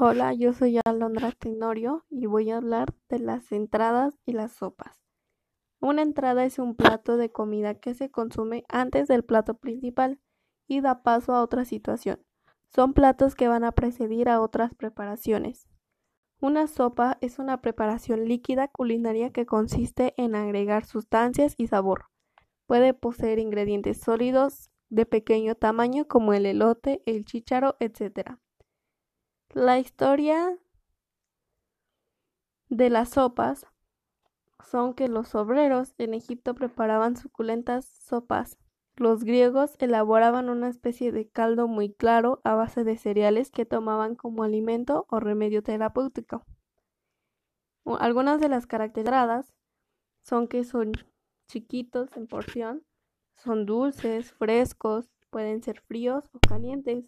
Hola, yo soy Alondra Tenorio y voy a hablar de las entradas y las sopas. Una entrada es un plato de comida que se consume antes del plato principal y da paso a otra situación. Son platos que van a precedir a otras preparaciones. Una sopa es una preparación líquida culinaria que consiste en agregar sustancias y sabor. Puede poseer ingredientes sólidos de pequeño tamaño como el elote, el chícharo, etc. La historia de las sopas son que los obreros en Egipto preparaban suculentas sopas. Los griegos elaboraban una especie de caldo muy claro a base de cereales que tomaban como alimento o remedio terapéutico. Algunas de las características son que son chiquitos en porción, son dulces, frescos, pueden ser fríos o calientes.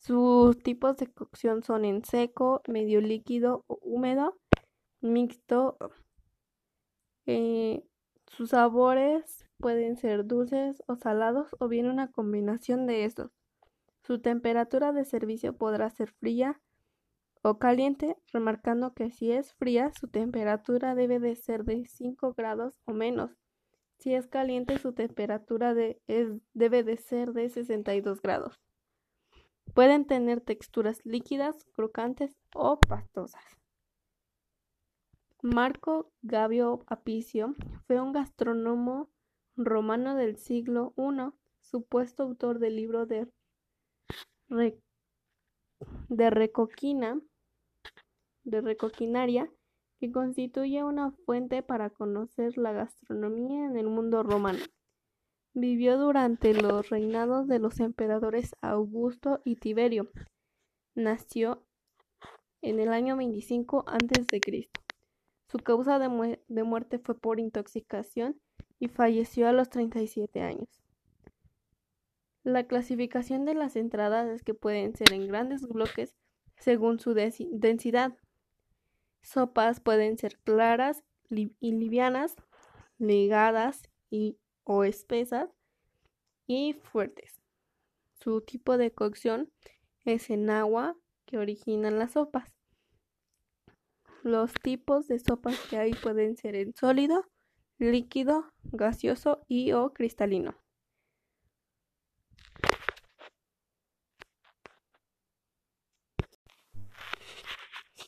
Sus tipos de cocción son en seco, medio líquido o húmedo, mixto. Eh, sus sabores pueden ser dulces o salados o bien una combinación de estos. Su temperatura de servicio podrá ser fría o caliente, remarcando que si es fría su temperatura debe de ser de 5 grados o menos. Si es caliente su temperatura debe de ser de 62 grados. Pueden tener texturas líquidas, crocantes o pastosas. Marco Gabio Apicio fue un gastrónomo romano del siglo I, supuesto autor del libro de, de Recoquina, de Recoquinaria, que constituye una fuente para conocer la gastronomía en el mundo romano. Vivió durante los reinados de los emperadores Augusto y Tiberio. Nació en el año 25 a.C. Su causa de, muerte fue por intoxicación y falleció a los 37 años. La clasificación de las entradas es que pueden ser en grandes bloques según su densidad. Sopas pueden ser claras y livianas, ligadas y o espesas y fuertes. Su tipo de cocción es en agua que originan las sopas. Los tipos de sopas que hay pueden ser en sólido, líquido, gaseoso y o cristalino.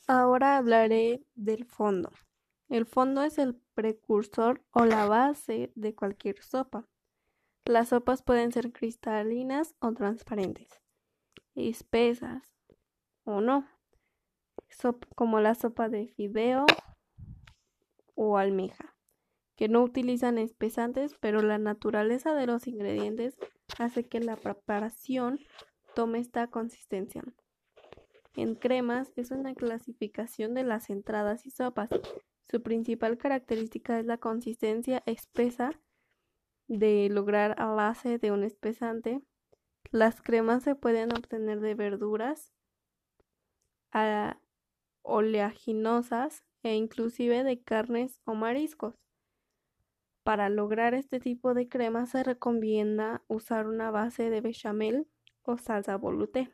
Ahora hablaré del fondo. El fondo es el precursor o la base de cualquier sopa. Las sopas pueden ser cristalinas o transparentes, espesas o no, como la sopa de fideo o almeja, que no utilizan espesantes, pero la naturaleza de los ingredientes hace que la preparación tome esta consistencia. En cremas es una clasificación de las entradas y sopas. Su principal característica es la consistencia espesa de lograr a base de un espesante. Las cremas se pueden obtener de verduras oleaginosas e inclusive de carnes o mariscos. Para lograr este tipo de crema se recomienda usar una base de bechamel o salsa voluté.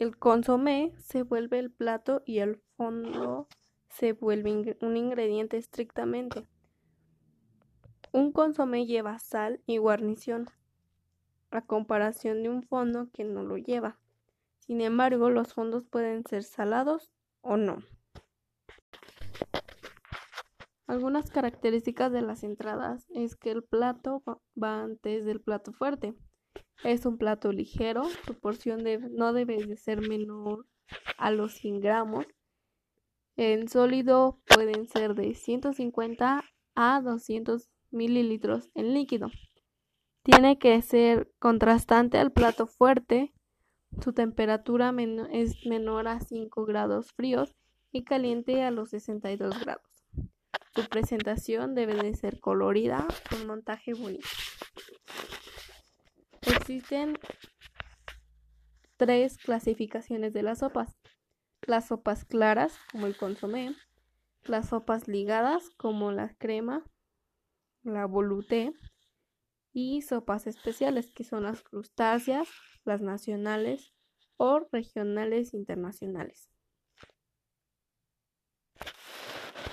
El consomé se vuelve el plato y el fondo se vuelve un ingrediente estrictamente. Un consomé lleva sal y guarnición, a comparación de un fondo que no lo lleva. Sin embargo, los fondos pueden ser salados o no. Algunas características de las entradas es que el plato va antes del plato fuerte. Es un plato ligero, su porción no debe de ser menor a los 100 gramos. En sólido pueden ser de 150 a 200 mililitros en líquido. Tiene que ser contrastante al plato fuerte. Su temperatura es menor a 5 grados fríos y caliente a los 62 grados. Su presentación debe de ser colorida con montaje bonito. Existen tres clasificaciones de las sopas. Las sopas claras, como el consomé, las sopas ligadas, como la crema, la voluté, y sopas especiales, que son las crustáceas, las nacionales o regionales internacionales.